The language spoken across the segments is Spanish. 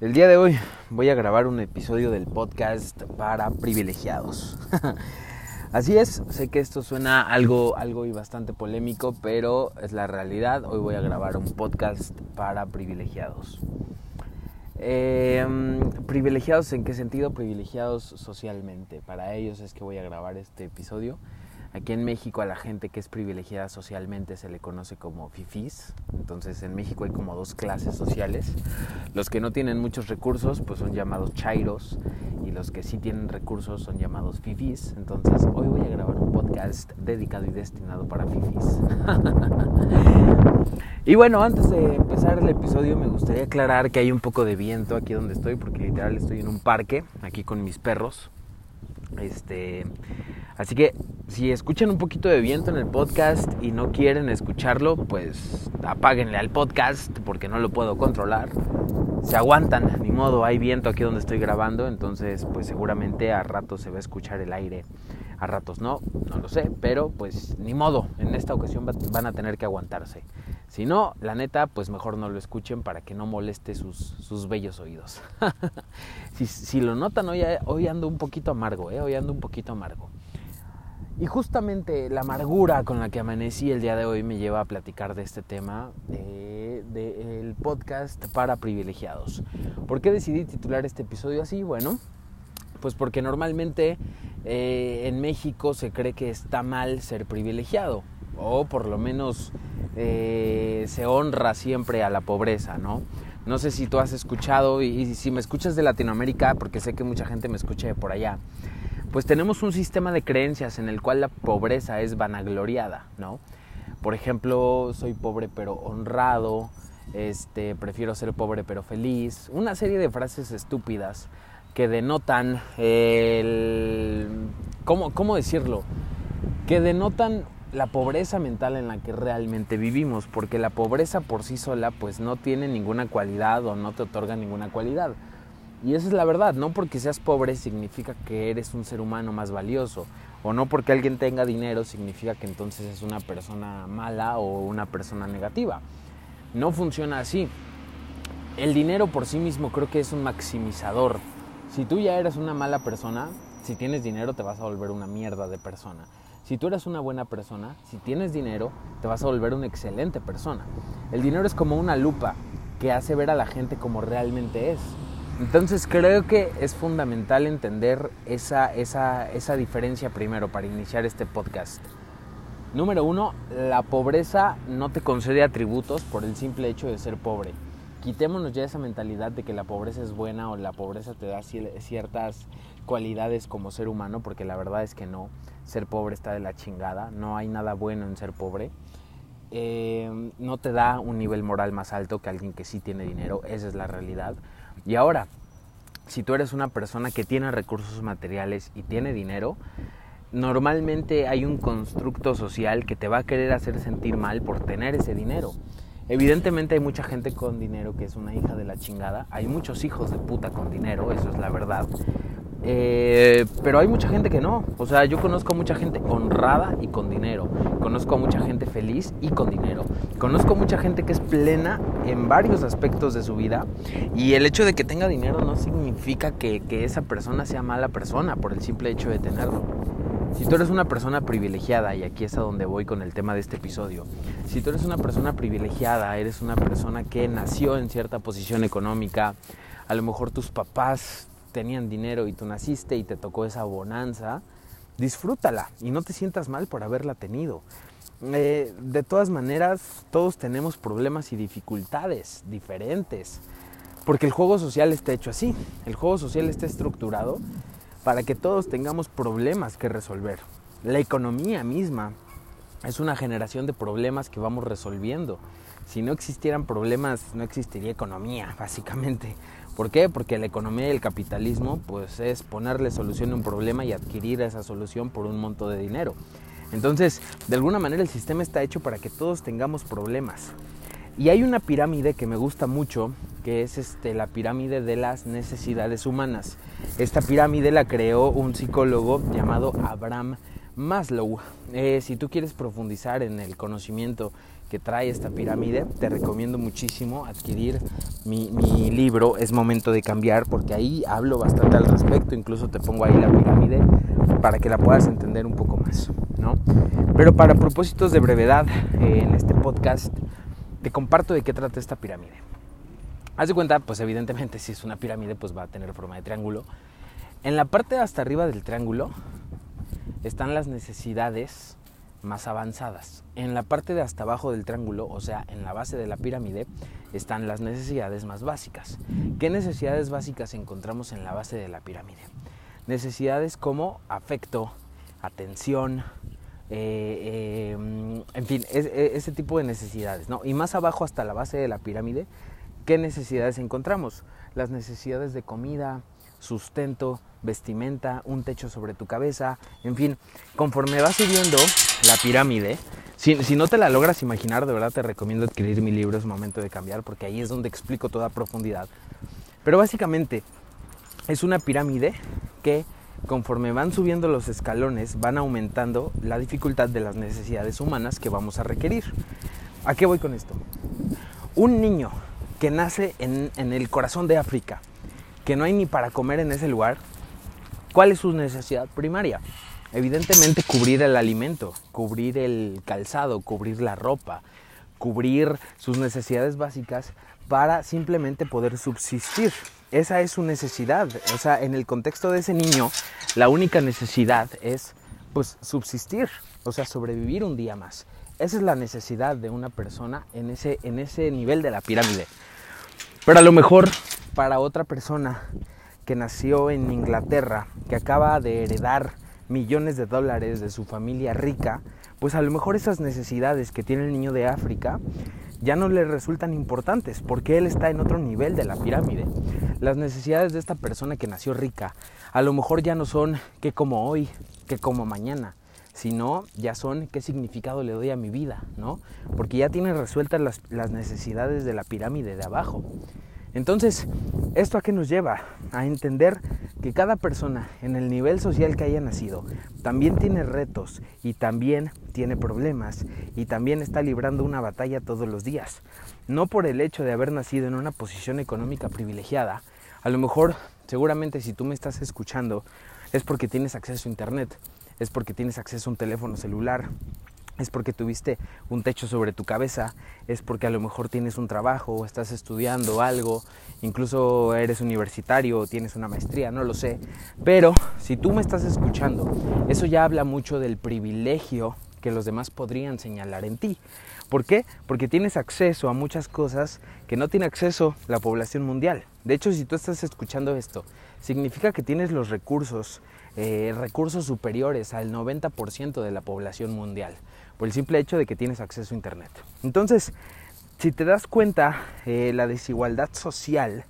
El día de hoy voy a grabar un episodio del podcast para privilegiados. Así es, sé que esto suena algo, algo y bastante polémico, pero es la realidad. Hoy voy a grabar un podcast para privilegiados. Em, ¿Privilegiados en qué sentido? Privilegiados socialmente. Para ellos es que voy a grabar este episodio. Aquí en México a la gente que es privilegiada socialmente se le conoce como fifís. Entonces en México hay como dos clases sociales. Los que no tienen muchos recursos pues son llamados chairos y los que sí tienen recursos son llamados fifís. Entonces hoy voy a grabar un podcast dedicado y destinado para fifís. y bueno, antes de empezar el episodio me gustaría aclarar que hay un poco de viento aquí donde estoy porque literal estoy en un parque aquí con mis perros. Este, así que si escuchan un poquito de viento en el podcast y no quieren escucharlo, pues apáguenle al podcast porque no lo puedo controlar. Se aguantan, ni modo, hay viento aquí donde estoy grabando, entonces pues seguramente a ratos se va a escuchar el aire, a ratos no, no lo sé, pero pues ni modo, en esta ocasión van a tener que aguantarse. Si no, la neta, pues mejor no lo escuchen para que no moleste sus, sus bellos oídos. si, si, lo notan, hoy, hoy ando un poquito amargo, ¿eh? hoy ando un poquito amargo. Y justamente la amargura con la que amanecí el día de hoy me lleva a platicar de este tema del de, podcast para privilegiados. ¿Por qué decidí titular este episodio así? Bueno, pues porque normalmente eh, en México se cree que está mal ser privilegiado, o por lo menos eh, se honra siempre a la pobreza, ¿no? No sé si tú has escuchado y, si me escuchas de Latinoamérica, porque sé que mucha gente me escucha de por allá, pues tenemos un sistema de creencias en el cual la pobreza es vanagloriada, ¿no? Por ejemplo, soy pobre pero honrado, este, prefiero ser pobre pero feliz, una serie de frases estúpidas que denotan el... ¿Cómo, cómo decirlo? Que denotan la pobreza mental en la que realmente vivimos, porque la pobreza por sí sola pues no tiene ninguna cualidad o no te otorga ninguna cualidad. Y esa es la verdad, no porque seas pobre significa que eres un ser humano más valioso, o no porque alguien tenga dinero significa que entonces es una persona mala o una persona negativa. No funciona así. El dinero por sí mismo creo que es un maximizador. Si tú ya eres una mala persona, si tienes dinero te vas a volver una mierda de persona. Si tú eres una buena persona, si tienes dinero, te vas a volver una excelente persona. El dinero es como una lupa que hace ver a la gente como realmente es. Entonces creo que es fundamental entender esa, esa, esa diferencia primero para iniciar este podcast. Número uno, la pobreza no te concede atributos por el simple hecho de ser pobre. Quitémonos ya esa mentalidad de que la pobreza es buena o la pobreza te da ciertas cualidades como ser humano, porque la verdad es que no ser pobre está de la chingada, no hay nada bueno en ser pobre. Eh, no te da un nivel moral más alto que alguien que sí tiene dinero, esa es la realidad. Y ahora, si tú eres una persona que tiene recursos materiales y tiene dinero, normalmente hay un constructo social que te va a querer hacer sentir mal por tener ese dinero. Evidentemente hay mucha gente con dinero que es una hija de la chingada, hay muchos hijos de puta con dinero, eso es la verdad. Eh, pero hay mucha gente que no. O sea, yo conozco a mucha gente honrada y con dinero. Conozco a mucha gente feliz y con dinero. Conozco a mucha gente que es plena en varios aspectos de su vida. Y el hecho de que tenga dinero no significa que, que esa persona sea mala persona por el simple hecho de tenerlo. Si tú eres una persona privilegiada, y aquí es a donde voy con el tema de este episodio, si tú eres una persona privilegiada, eres una persona que nació en cierta posición económica, a lo mejor tus papás tenían dinero y tú naciste y te tocó esa bonanza, disfrútala y no te sientas mal por haberla tenido. Eh, de todas maneras, todos tenemos problemas y dificultades diferentes, porque el juego social está hecho así, el juego social está estructurado para que todos tengamos problemas que resolver. La economía misma es una generación de problemas que vamos resolviendo. Si no existieran problemas, no existiría economía, básicamente. ¿Por qué? Porque la economía y el capitalismo pues es ponerle solución a un problema y adquirir esa solución por un monto de dinero. Entonces, de alguna manera el sistema está hecho para que todos tengamos problemas. Y hay una pirámide que me gusta mucho, que es este, la pirámide de las necesidades humanas. Esta pirámide la creó un psicólogo llamado Abraham Maslow. Eh, si tú quieres profundizar en el conocimiento que trae esta pirámide, te recomiendo muchísimo adquirir mi, libro Es Momento de Cambiar, porque ahí hablo bastante al respecto, incluso te pongo ahí la pirámide para que la puedas entender un poco más, ¿no? Pero para propósitos de brevedad, eh, en este podcast te comparto de qué trata esta pirámide. Haz de cuenta, pues evidentemente si es una pirámide, pues va a tener forma de triángulo. En la parte hasta arriba del triángulo están las necesidades más avanzadas. En la parte de hasta abajo del triángulo, o sea, en la base de la pirámide, están las necesidades más básicas. ¿Qué necesidades básicas encontramos en la base de la pirámide? Necesidades como afecto, atención, eh, eh, en fin, ese tipo de necesidades. Y más abajo hasta la base de la pirámide, ¿qué necesidades encontramos? Las necesidades de comida, sustento, vestimenta, un techo sobre tu cabeza, en fin, conforme vas subiendo la pirámide, si, no te la logras imaginar, de verdad te recomiendo adquirir mi libro Es Momento de Cambiar, porque ahí es donde explico toda profundidad. Pero básicamente es una pirámide que conforme van subiendo los escalones van aumentando la dificultad de las necesidades humanas que vamos a requerir. ¿A qué voy con esto? Un niño que nace en, en el corazón de África, que no hay ni para comer en ese lugar, ¿cuál es su necesidad primaria? Evidentemente cubrir el alimento, cubrir el calzado, cubrir la ropa, cubrir sus necesidades básicas para simplemente poder subsistir. Esa es su necesidad. O sea, en el contexto de ese niño, la única necesidad es pues subsistir, o sea, sobrevivir un día más. Esa es la necesidad de una persona en ese, en ese nivel de la pirámide. Pero a lo mejor para otra persona que nació en Inglaterra, que acaba de heredar millones de dólares de su familia rica, pues a lo mejor esas necesidades que tiene el niño de África ya no le resultan importantes porque él está en otro nivel de la pirámide. Las necesidades de esta persona que nació rica a lo mejor ya no son que como hoy, que como mañana, sino ya son qué significado le doy a mi vida, ¿no? Porque ya tiene resueltas las, las necesidades de la pirámide de abajo. Entonces, ¿esto a qué nos lleva? A entender que cada persona en el nivel social que haya nacido también tiene retos y también tiene problemas y también está librando una batalla todos los días. No por el hecho de haber nacido en una posición económica privilegiada, a lo mejor seguramente si tú me estás escuchando es porque tienes acceso a internet, es porque tienes acceso a un teléfono celular, es porque tuviste un techo sobre tu cabeza, es porque a lo mejor tienes un trabajo o estás estudiando algo, incluso eres universitario o tienes una maestría, no lo sé. Pero si tú me estás escuchando, eso ya habla mucho del privilegio que los demás podrían señalar en ti. ¿Por qué? Porque tienes acceso a muchas cosas que no tiene acceso la población mundial. De hecho, si tú estás escuchando esto, significa que tienes los recursos, eh, recursos superiores al 90% de la población mundial por el simple hecho de que tienes acceso a Internet. Entonces, si te das cuenta, eh, la desigualdad social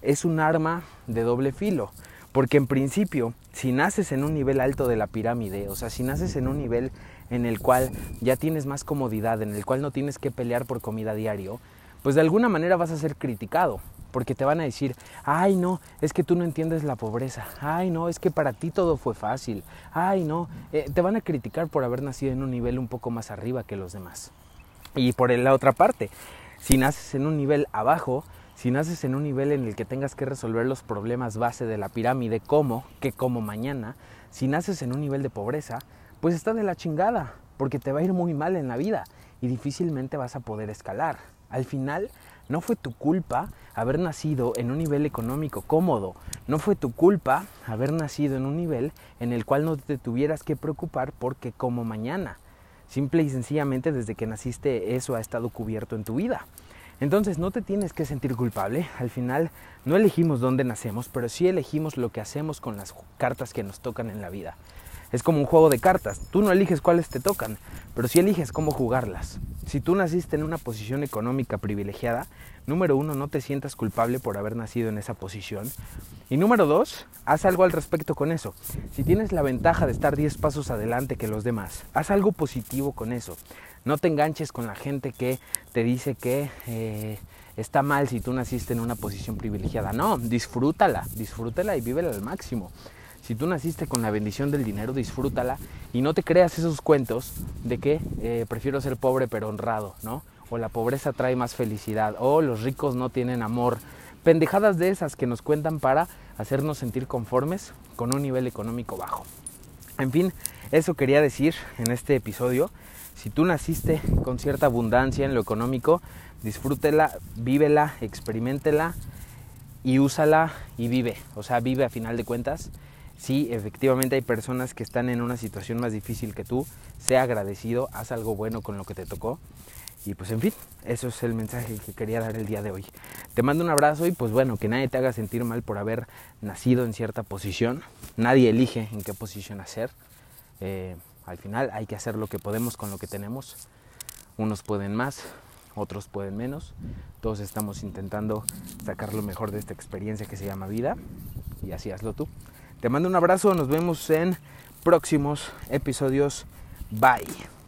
es un arma de doble filo, porque en principio, si naces en un nivel alto de la pirámide, o sea, si naces en un nivel en el cual ya tienes más comodidad, en el cual no tienes que pelear por comida diario, pues de alguna manera vas a ser criticado, porque te van a decir, ay no, es que tú no entiendes la pobreza, ay no, es que para ti todo fue fácil, ay no, eh, te van a criticar por haber nacido en un nivel un poco más arriba que los demás. Y por la otra parte, si naces en un nivel abajo, si naces en un nivel en el que tengas que resolver los problemas base de la pirámide, como, que como mañana, si naces en un nivel de pobreza, pues está de la chingada, porque te va a ir muy mal en la vida y difícilmente vas a poder escalar. Al final, no fue tu culpa haber nacido en un nivel económico cómodo. No fue tu culpa haber nacido en un nivel en el cual no te tuvieras que preocupar porque como mañana. Simple y sencillamente desde que naciste eso ha estado cubierto en tu vida. Entonces no te tienes que sentir culpable. Al final no elegimos dónde nacemos, pero sí elegimos lo que hacemos con las cartas que nos tocan en la vida. Es como un juego de cartas. Tú no eliges cuáles te tocan, pero sí eliges cómo jugarlas. Si tú naciste en una posición económica privilegiada, número uno, no te sientas culpable por haber nacido en esa posición. Y número dos, haz algo al respecto con eso. Si tienes la ventaja de estar 10 pasos adelante que los demás, haz algo positivo con eso. No te enganches con la gente que te dice que eh, está mal si tú naciste en una posición privilegiada. No, disfrútala, disfrútala y vívela al máximo. Si tú naciste con la bendición del dinero, disfrútala y no te creas esos cuentos de que eh, prefiero ser pobre pero honrado, ¿no? O la pobreza trae más felicidad, o los ricos no tienen amor. Pendejadas de esas que nos cuentan para hacernos sentir conformes con un nivel económico bajo. En fin, eso quería decir en este episodio. Si tú naciste con cierta abundancia en lo económico, disfrútela, vívela, experimentela y úsala y vive. O sea, vive a final de cuentas. Si efectivamente hay personas que están en una situación más difícil que tú, sea agradecido, haz algo bueno con lo que te tocó. Y pues en fin, eso es el mensaje que quería dar el día de hoy. Te mando un abrazo y pues bueno, que nadie te haga sentir mal por haber nacido en cierta posición. Nadie elige en qué posición hacer. Eh, al final hay que hacer lo que podemos con lo que tenemos. Unos pueden más, otros pueden menos. Todos estamos intentando sacar lo mejor de esta experiencia que se llama vida. Y así hazlo tú. Te mando un abrazo, nos vemos en próximos episodios. Bye.